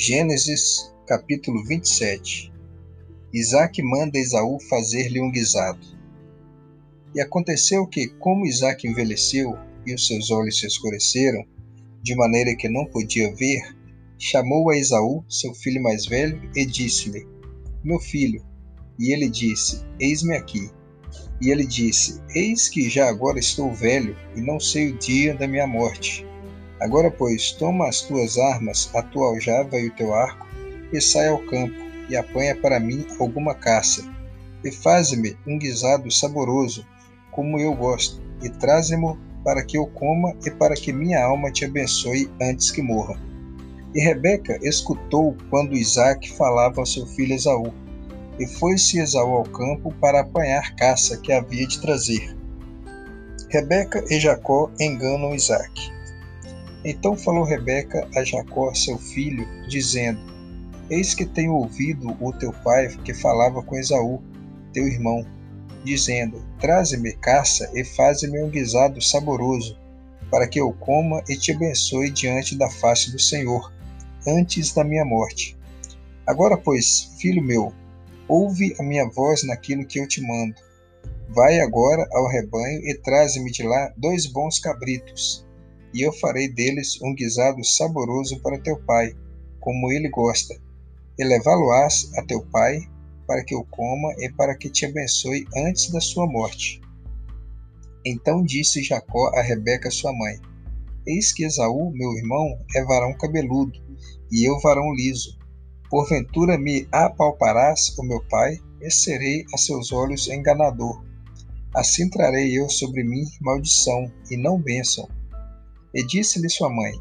Gênesis capítulo 27 Isaac manda Esaú fazer-lhe um guisado. E aconteceu que, como Isaac envelheceu e os seus olhos se escureceram, de maneira que não podia ver, chamou a Esaú, seu filho mais velho, e disse-lhe: Meu filho. E ele disse: Eis-me aqui. E ele disse: Eis que já agora estou velho e não sei o dia da minha morte. Agora, pois, toma as tuas armas, a tua aljava e o teu arco, e sai ao campo, e apanha para mim alguma caça, e faze-me um guisado saboroso, como eu gosto, e traze-mo para que eu coma e para que minha alma te abençoe antes que morra. E Rebeca escutou quando Isaac falava ao seu filho Esaú, e foi-se Esaú ao campo para apanhar caça que havia de trazer. Rebeca e Jacó enganam Isaac. Então falou Rebeca a Jacó, seu filho, dizendo: Eis que tenho ouvido o teu pai que falava com Esaú, teu irmão, dizendo: Traze-me caça e faze-me um guisado saboroso, para que eu coma e te abençoe diante da face do Senhor, antes da minha morte. Agora, pois, filho meu, ouve a minha voz naquilo que eu te mando. Vai agora ao rebanho e traze-me de lá dois bons cabritos e eu farei deles um guisado saboroso para teu pai, como ele gosta. E levá-lo-ás a teu pai, para que o coma e para que te abençoe antes da sua morte. Então disse Jacó a Rebeca sua mãe: Eis que Esaú, meu irmão, é varão cabeludo, e eu varão liso. Porventura me apalparás, o meu pai, e serei a seus olhos enganador. Assim trarei eu sobre mim maldição, e não bênção e disse-lhe sua mãe: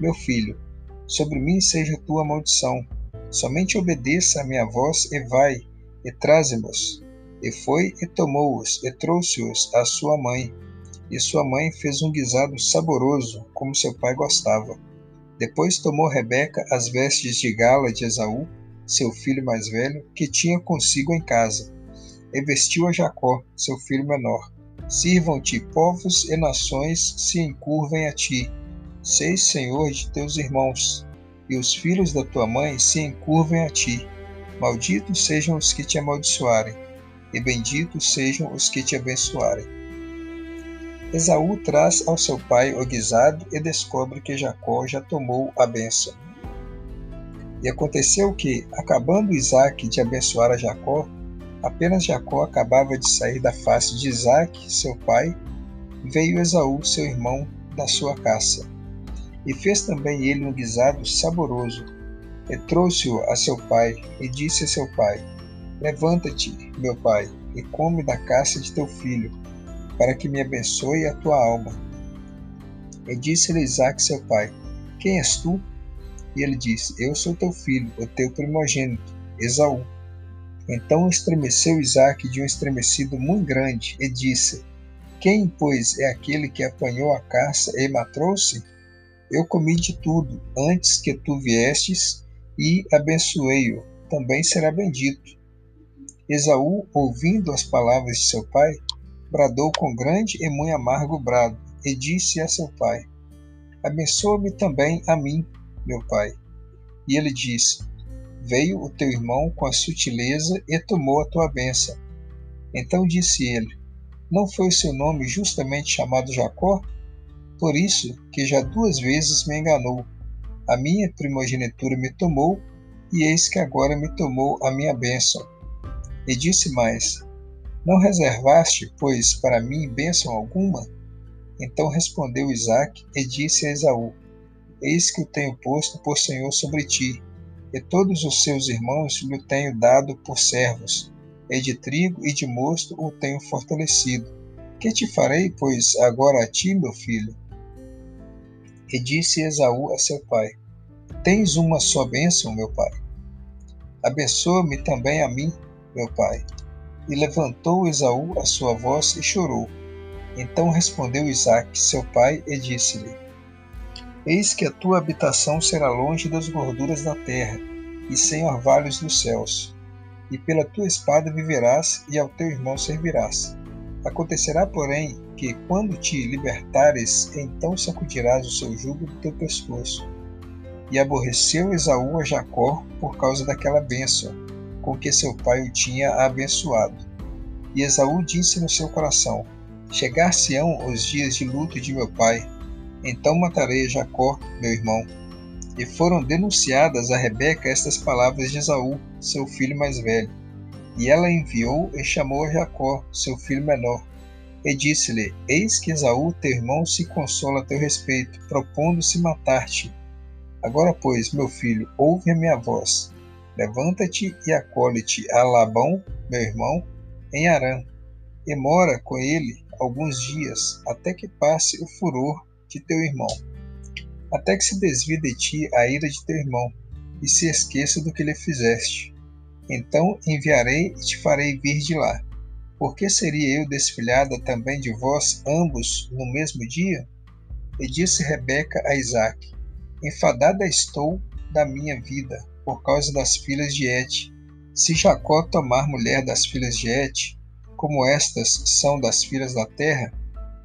Meu filho, sobre mim seja tua maldição. Somente obedeça a minha voz e vai, e traze-mos. E foi e tomou-os, e trouxe-os à sua mãe. E sua mãe fez um guisado saboroso, como seu pai gostava. Depois tomou Rebeca as vestes de gala de Esaú, seu filho mais velho, que tinha consigo em casa, e vestiu a Jacó, seu filho menor Sirvam-te povos e nações se encurvem a ti. Seis senhor de teus irmãos, e os filhos da tua mãe se encurvem a ti. Malditos sejam os que te amaldiçoarem, e benditos sejam os que te abençoarem. Esaú traz ao seu pai o guisado e descobre que Jacó já tomou a bênção. E aconteceu que, acabando Isaac de abençoar a Jacó, Apenas Jacó acabava de sair da face de Isaac, seu pai, veio Esaú, seu irmão, da sua caça. E fez também ele um guisado saboroso. E trouxe-o a seu pai, e disse a seu pai: Levanta-te, meu pai, e come da caça de teu filho, para que me abençoe a tua alma. E disse-lhe Isaac, seu pai: Quem és tu? E ele disse: Eu sou teu filho, o teu primogênito, Esaú. Então estremeceu Isaac de um estremecido muito grande e disse: Quem, pois, é aquele que apanhou a caça e matou-se? Eu comi de tudo antes que tu viestes e abençoei-o, também será bendito. Esaú, ouvindo as palavras de seu pai, bradou com grande e muito amargo brado e disse a seu pai: Abençoa-me também a mim, meu pai. E ele disse: Veio o teu irmão com a sutileza e tomou a tua bênção. Então disse ele: Não foi o seu nome justamente chamado Jacó? Por isso que já duas vezes me enganou. A minha primogenitura me tomou, e eis que agora me tomou a minha bênção. E disse mais: Não reservaste, pois, para mim bênção alguma? Então respondeu Isaque e disse a Esaú: Eis que o tenho posto por Senhor sobre ti, e todos os seus irmãos lhe tenho dado por servos, e de trigo e de mosto o tenho fortalecido. Que te farei, pois, agora a ti, meu filho? E disse Esaú a seu pai: Tens uma só bênção, meu pai. Abençoa-me também a mim, meu pai. E levantou Esaú a sua voz e chorou. Então respondeu Isaque, seu pai, e disse-lhe: Eis que a tua habitação será longe das gorduras da terra e sem orvalhos dos céus. E pela tua espada viverás e ao teu irmão servirás. Acontecerá, porém, que quando te libertares, então sacudirás o seu jugo do teu pescoço. E aborreceu Esaú a Jacó por causa daquela bênção com que seu pai o tinha abençoado. E Esaú disse no seu coração: Chegar-se-ão os dias de luto de meu pai, então matarei Jacó, meu irmão. E foram denunciadas a Rebeca estas palavras de Esaú, seu filho mais velho. E ela enviou e chamou Jacó, seu filho menor, e disse-lhe: Eis que Esaú, teu irmão, se consola a teu respeito, propondo-se matar-te. Agora, pois, meu filho, ouve a minha voz. Levanta-te e acolhe-te a Labão, meu irmão, em Arã, e mora com ele alguns dias, até que passe o furor de teu irmão, até que se desvie de ti a ira de teu irmão, e se esqueça do que lhe fizeste. Então enviarei e te farei vir de lá. Por que seria eu desfilhada também de vós ambos no mesmo dia? E disse Rebeca a Isaque: Enfadada estou da minha vida por causa das filhas de Et. Se Jacó tomar mulher das filhas de Et, como estas são das filhas da terra,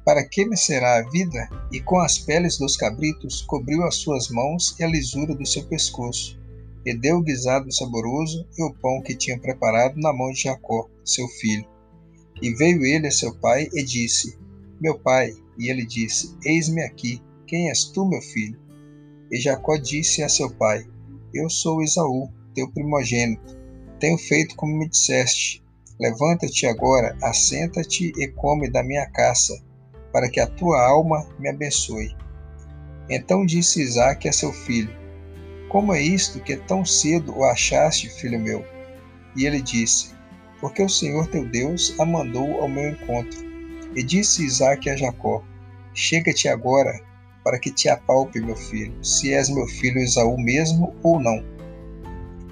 para que me será a vida? E com as peles dos cabritos cobriu as suas mãos e a lisura do seu pescoço e deu o guisado saboroso e o pão que tinha preparado na mão de Jacó, seu filho. E veio ele a seu pai e disse: Meu pai. E ele disse: Eis-me aqui. Quem és tu, meu filho? E Jacó disse a seu pai: Eu sou Esaú, teu primogênito. Tenho feito como me disseste. Levanta-te agora, assenta-te e come da minha caça, para que a tua alma me abençoe. Então disse Isaque a seu filho: como é isto que tão cedo o achaste, filho meu? E ele disse: Porque o Senhor teu Deus a mandou ao meu encontro. E disse Isaque a Jacó: Chega-te agora, para que te apalpe, meu filho, se és meu filho Esaú mesmo ou não.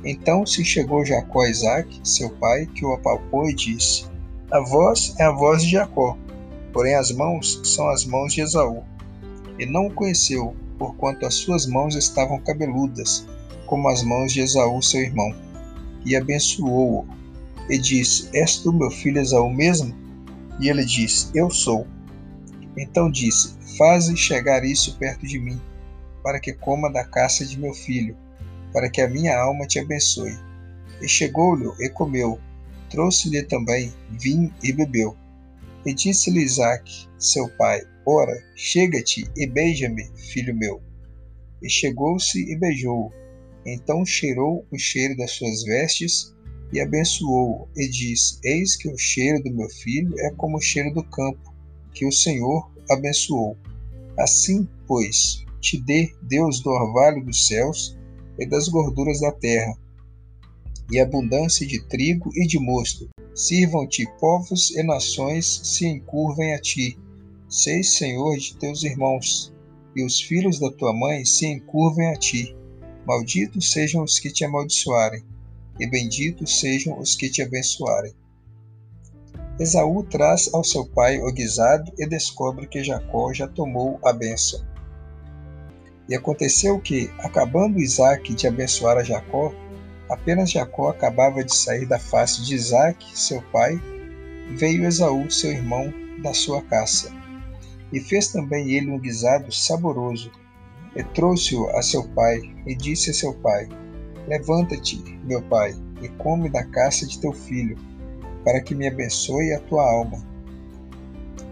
Então se chegou Jacó a Isaque, seu pai, que o apalpou e disse: A voz é a voz de Jacó, porém as mãos são as mãos de Esaú. E não o conheceu, porquanto as suas mãos estavam cabeludas, como as mãos de Esaú, seu irmão. E abençoou-o, e disse: És tu meu filho Esaú mesmo? E ele disse: Eu sou. Então disse: Faze chegar isso perto de mim, para que coma da caça de meu filho, para que a minha alma te abençoe. E chegou-lhe e comeu. Trouxe-lhe também vinho e bebeu. E disse-lhe Isaque, seu pai: Ora, chega-te e beija-me, filho meu. E chegou-se e beijou-o. Então cheirou o cheiro das suas vestes e abençoou-o, e disse: Eis que o cheiro do meu filho é como o cheiro do campo, que o Senhor abençoou. Assim, pois, te dê Deus do orvalho dos céus e das gorduras da terra, e abundância de trigo e de mosto. Sirvam-te povos e nações se encurvem a ti Seis senhor de teus irmãos, e os filhos da tua mãe se encurvem a ti. Malditos sejam os que te amaldiçoarem, e benditos sejam os que te abençoarem. Esaú traz ao seu pai o guisado e descobre que Jacó já tomou a bênção. E aconteceu que, acabando Isaac de abençoar a Jacó, apenas Jacó acabava de sair da face de Isaac, seu pai, veio Esaú, seu irmão, da sua caça e fez também ele um guisado saboroso. E trouxe-o a seu pai, e disse a seu pai: Levanta-te, meu pai, e come da caça de teu filho, para que me abençoe a tua alma.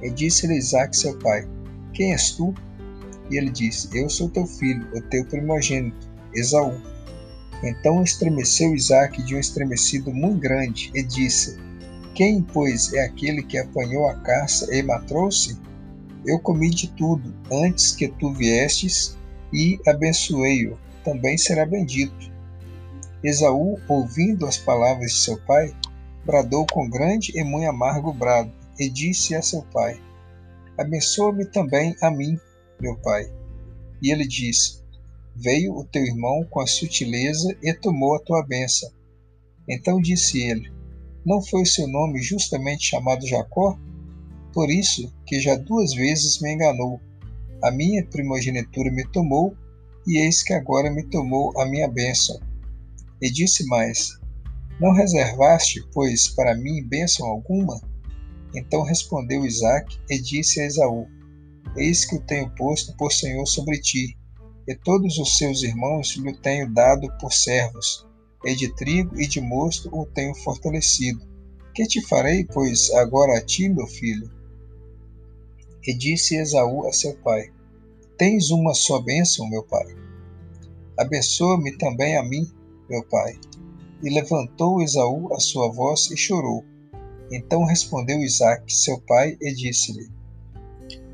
E disse-lhe Isaac, seu pai: Quem és tu? E ele disse: Eu sou teu filho, o teu primogênito, Esaú. Então estremeceu Isaac de um estremecido muito grande, e disse: Quem, pois, é aquele que apanhou a caça e matou-se? Eu comi de tudo antes que tu viestes e abençoei-o, também será bendito. Esaú, ouvindo as palavras de seu pai, bradou com grande e muito amargo brado, e disse a seu pai: Abençoa-me também a mim, meu pai. E ele disse: Veio o teu irmão com a sutileza e tomou a tua bênção. Então disse ele: Não foi o seu nome justamente chamado Jacó? Por isso que já duas vezes me enganou. A minha primogenitura me tomou, e eis que agora me tomou a minha bênção. E disse mais: Não reservaste, pois, para mim bênção alguma? Então respondeu Isaque e disse a Esaú: Eis que o tenho posto por Senhor sobre ti, e todos os seus irmãos lhe tenho dado por servos, e de trigo e de mosto o tenho fortalecido. Que te farei, pois, agora a ti, meu filho? E disse Esaú a seu pai: Tens uma só bênção, meu pai. Abençoa-me também a mim, meu pai. E levantou Esaú a sua voz e chorou. Então respondeu Isaque, seu pai, e disse-lhe: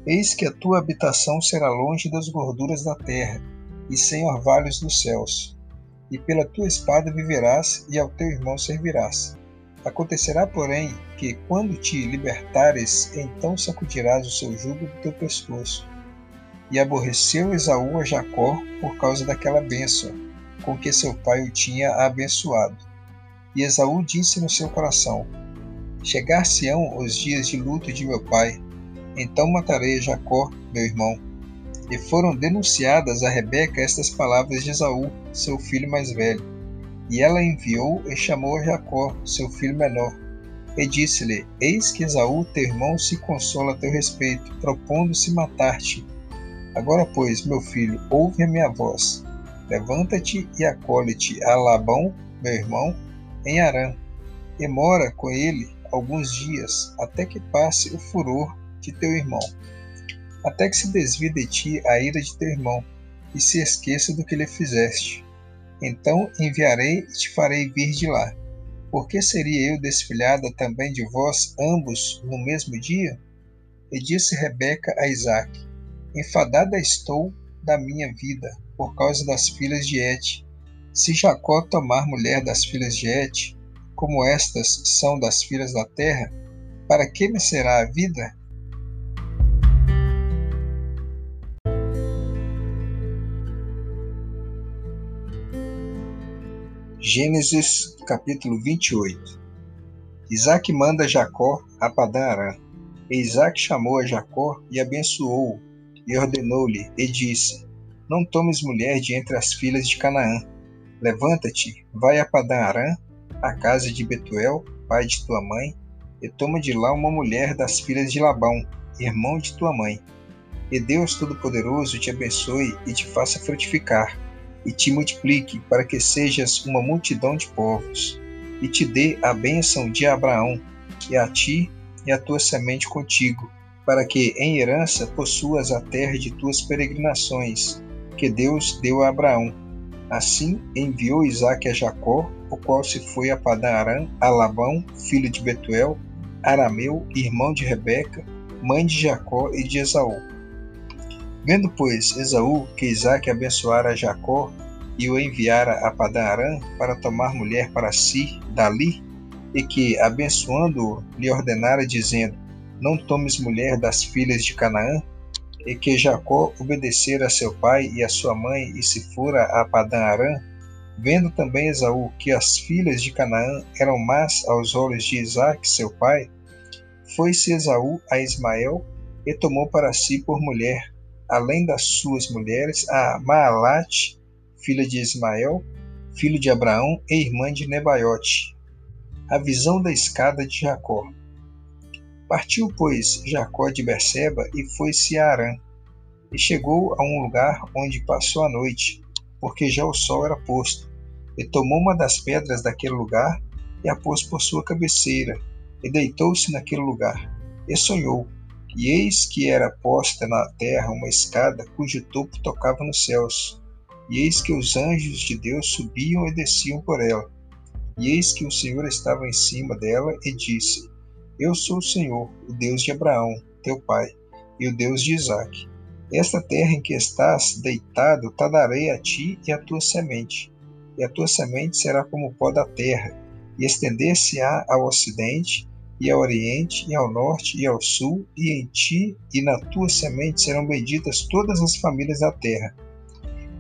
Eis que a tua habitação será longe das gorduras da terra e sem orvalhos dos céus. E pela tua espada viverás e ao teu irmão servirás. Acontecerá, porém, que quando te libertares, então sacudirás o seu jugo do teu pescoço e aborreceu Esaú a Jacó por causa daquela bênção com que seu pai o tinha abençoado. E Esaú disse no seu coração: Chegar-se-ão os dias de luto de meu pai, então matarei Jacó, meu irmão. E foram denunciadas a Rebeca estas palavras de Esaú, seu filho mais velho. E ela enviou e chamou Jacó, seu filho menor, e disse-lhe: Eis que Esaú, teu irmão, se consola a teu respeito, propondo-se matar-te Agora, pois, meu filho, ouve a minha voz. Levanta-te e acolhe-te a Labão, meu irmão, em Arã, e mora com ele alguns dias, até que passe o furor de teu irmão, até que se desvie de ti a ira de teu irmão, e se esqueça do que lhe fizeste. Então enviarei e te farei vir de lá. Porque seria eu desfilhada também de vós ambos no mesmo dia? E disse Rebeca a Isaque: Enfadada estou da minha vida por causa das filhas de Et. Se Jacó tomar mulher das filhas de Et, como estas são das filhas da terra, para que me será a vida? Gênesis capítulo 28 Isaac manda Jacó a Padã Arã. E Isaac chamou a Jacó e abençoou-o e ordenou-lhe, e disse: Não tomes mulher de entre as filhas de Canaã. Levanta-te, vai a Padã Arã, à casa de Betuel, pai de tua mãe, e toma de lá uma mulher das filhas de Labão, irmão de tua mãe. E Deus Todo-Poderoso te abençoe e te faça frutificar, e te multiplique, para que sejas uma multidão de povos, e te dê a bênção de Abraão, e a ti e a tua semente contigo, para que em herança possuas a terra de tuas peregrinações, que Deus deu a Abraão. Assim enviou Isaque a Jacó, o qual se foi a Padã Aram, a Labão, filho de Betuel, arameu, irmão de Rebeca, mãe de Jacó e de Esaú. Vendo, pois, Esaú que Isaque abençoara Jacó e o enviara a Padã Aram para tomar mulher para si dali, e que, abençoando-o, lhe ordenara, dizendo: não tomes mulher das filhas de Canaã, e que Jacó obedecera a seu pai e a sua mãe e se fora a Padã Arã, vendo também Esaú que as filhas de Canaã eram más aos olhos de Isaac, seu pai, foi-se Esaú a Ismael e tomou para si por mulher, além das suas mulheres, a Maalate, filha de Ismael, filho de Abraão e irmã de Nebaiote. A visão da escada de Jacó. Partiu, pois, Jacó de Berseba e foi-se a Arã. E chegou a um lugar onde passou a noite, porque já o sol era posto. E tomou uma das pedras daquele lugar e a pôs por sua cabeceira, e deitou-se naquele lugar. E sonhou, e eis que era posta na terra uma escada cujo topo tocava nos céus. E eis que os anjos de Deus subiam e desciam por ela. E eis que o Senhor estava em cima dela e disse: eu sou o Senhor, o Deus de Abraão, teu pai, e o Deus de Isaque. Esta terra em que estás deitado, te darei a ti e a tua semente. E a tua semente será como o pó da terra, e estender-se-á ao ocidente, e ao oriente, e ao norte, e ao sul, e em ti e na tua semente serão benditas todas as famílias da terra.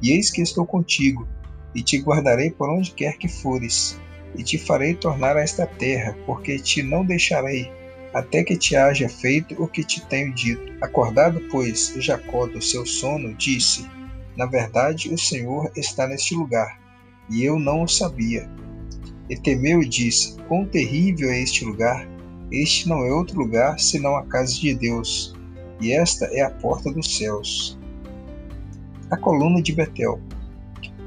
E eis que estou contigo, e te guardarei por onde quer que fores e te farei tornar a esta terra, porque te não deixarei, até que te haja feito o que te tenho dito. Acordado, pois, Jacó do seu sono, disse: Na verdade, o Senhor está neste lugar, e eu não o sabia. E temeu e disse: Quão terrível é este lugar! Este não é outro lugar senão a casa de Deus, e esta é a porta dos céus. a coluna de Betel.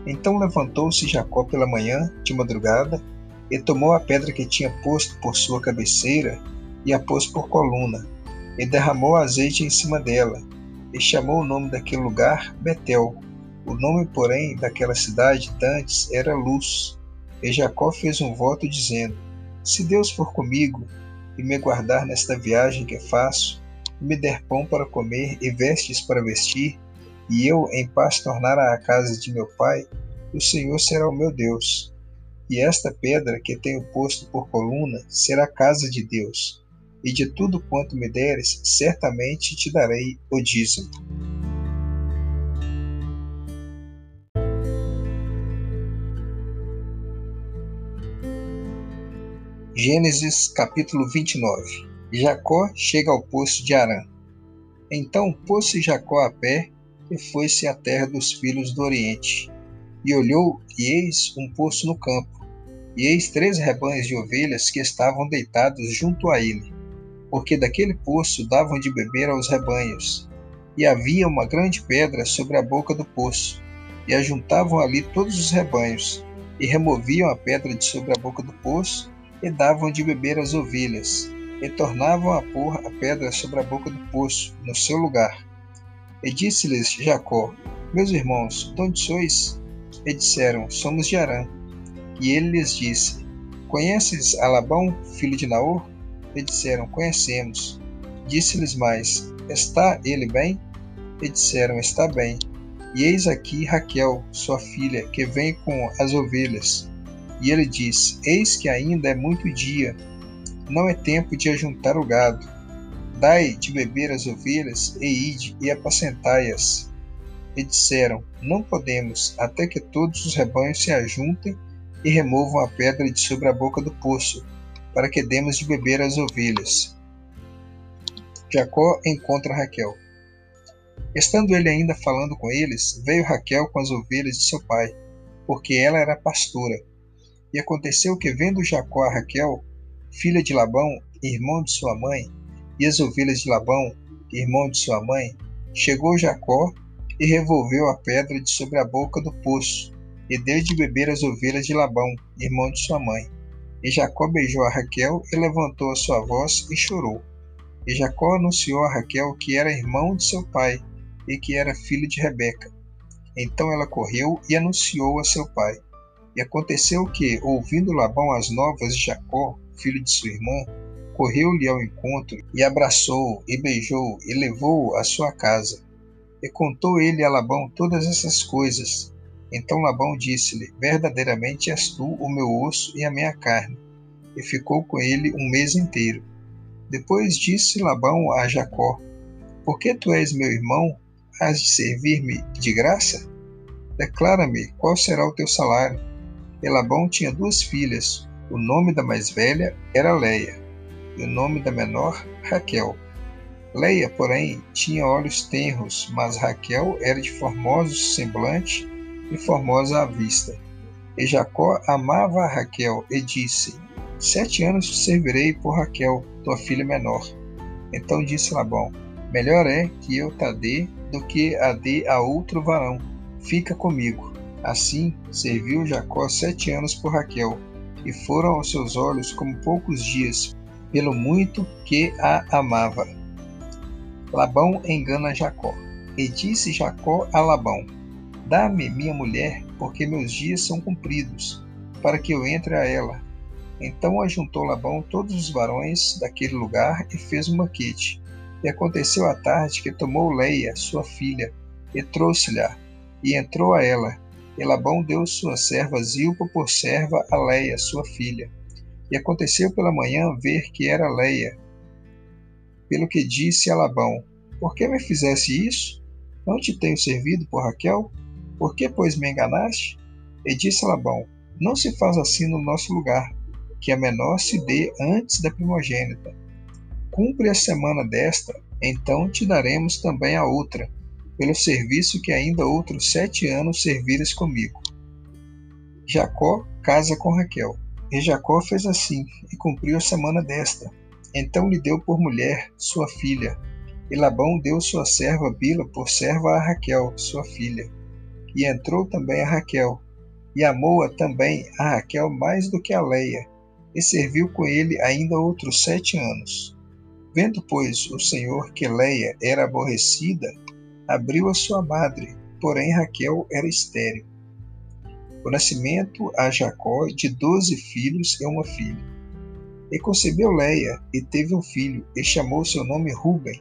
Então levantou-se Jacó pela manhã, de madrugada, e tomou a pedra que tinha posto por sua cabeceira e a pôs por coluna, e derramou azeite em cima dela, e chamou o nome daquele lugar Betel. O nome, porém, daquela cidade dantes era Luz. E Jacó fez um voto dizendo: Se Deus for comigo e me guardar nesta viagem que faço, e me der pão para comer e vestes para vestir, e eu em paz tornar à casa de meu pai, o Senhor será o meu Deus. E esta pedra que tenho posto por coluna será a casa de Deus e de tudo quanto me deres, certamente te darei o dízimo. Gênesis capítulo 29 Jacó chega ao poço de Arã. Então pôs-se Jacó a pé e foi-se à terra dos filhos do Oriente. E olhou, e eis um poço no campo, e eis três rebanhos de ovelhas que estavam deitados junto a ele porque daquele poço davam de beber aos rebanhos. E havia uma grande pedra sobre a boca do poço, e ajuntavam ali todos os rebanhos, e removiam a pedra de sobre a boca do poço, e davam de beber às ovelhas, e tornavam a pôr a pedra sobre a boca do poço, no seu lugar. E disse-lhes Jacó: Meus irmãos, de onde sois? E disseram: Somos de Arã. E ele lhes disse: Conheces Alabão, filho de Naor? E disseram: Conhecemos. Disse-lhes mais: Está ele bem? E disseram: Está bem. E eis aqui Raquel, sua filha, que vem com as ovelhas. E ele diz: Eis que ainda é muito dia, não é tempo de ajuntar o gado. Dai de beber as ovelhas, e ide e apacentai-as. E disseram: Não podemos, até que todos os rebanhos se ajuntem e removam a pedra de sobre a boca do poço, para que demos de beber às ovelhas. Jacó encontra Raquel. Estando ele ainda falando com eles, veio Raquel com as ovelhas de seu pai, porque ela era pastora. E aconteceu que, vendo Jacó a Raquel, filha de Labão, irmão de sua mãe, e as ovelhas de Labão, irmão de sua mãe, chegou Jacó e revolveu a pedra de sobre a boca do poço, e deu de beber às ovelhas de Labão, irmão de sua mãe. E Jacó beijou a Raquel e levantou a sua voz e chorou. E Jacó anunciou a Raquel que era irmão de seu pai e que era filho de Rebeca. Então ela correu e anunciou a seu pai. E aconteceu que, ouvindo Labão as novas de Jacó, filho de sua irmã, correu-lhe ao encontro e abraçou e beijou e levou-o à sua casa. E contou ele a Labão todas essas coisas. Então Labão disse-lhe: Verdadeiramente és tu o meu osso e a minha carne. E ficou com ele um mês inteiro. Depois disse Labão a Jacó: Por que tu és meu irmão, has de servir-me de graça? Declara-me qual será o teu salário. E Labão tinha duas filhas. O nome da mais velha era Leia, e o nome da menor, Raquel. Leia, porém, tinha olhos tenros, mas Raquel era de formoso semblante e formosa à vista. E Jacó amava a Raquel e disse: Sete anos te servirei por Raquel, tua filha menor. Então disse Labão: Melhor é que eu te dê do que a dê a outro varão. Fica comigo. Assim serviu Jacó sete anos por Raquel, e foram aos seus olhos como poucos dias, pelo muito que a amava. Labão engana Jacó. E disse Jacó a Labão: Dá-me minha mulher, porque meus dias são cumpridos, para que eu entre a ela. Então ajuntou Labão todos os varões daquele lugar e fez um banquete. E aconteceu à tarde que tomou Leia, sua filha, e trouxe-lhe, e entrou a ela. E Labão deu sua serva Zilpa por serva a Leia, sua filha. E aconteceu pela manhã ver que era Leia. Pelo que disse a Labão: Por que me fizesse isso? Não te tenho servido por Raquel? Por que, pois, me enganaste? E disse Labão: Não se faz assim no nosso lugar, que a menor se dê antes da primogênita. Cumpre a semana desta, então te daremos também a outra, pelo serviço que ainda outros sete anos servires comigo. Jacó casa com Raquel. E Jacó fez assim, e cumpriu a semana desta. Então lhe deu por mulher sua filha, E Labão deu sua serva Bila por serva a Raquel, sua filha. E entrou também a Raquel, e amou-a também a Raquel mais do que a Leia, e serviu com ele ainda outros sete anos. Vendo, pois, o Senhor que Leia era aborrecida, abriu a sua madre, porém Raquel era estéril. O nascimento a Jacó de doze filhos e uma filha. E concebeu Leia, e teve um filho, e chamou seu nome Ruben,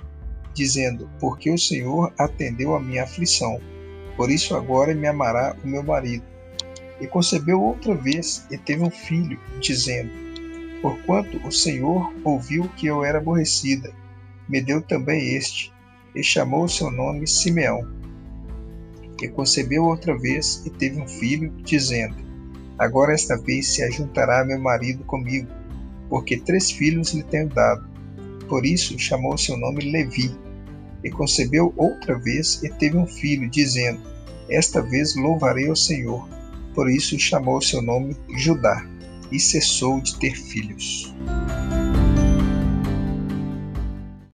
dizendo: Porque o Senhor atendeu a minha aflição, por isso agora me amará o meu marido. E concebeu outra vez, e teve um filho, dizendo: Porquanto o Senhor ouviu que eu era aborrecida, me deu também este, e chamou seu nome Simeão. E concebeu outra vez, e teve um filho, dizendo: Agora esta vez se ajuntará meu marido comigo porque três filhos lhe tenho dado. Por isso chamou seu nome Levi. E concebeu outra vez e teve um filho, dizendo: Esta vez louvarei ao Senhor. Por isso chamou seu nome Judá, e cessou de ter filhos.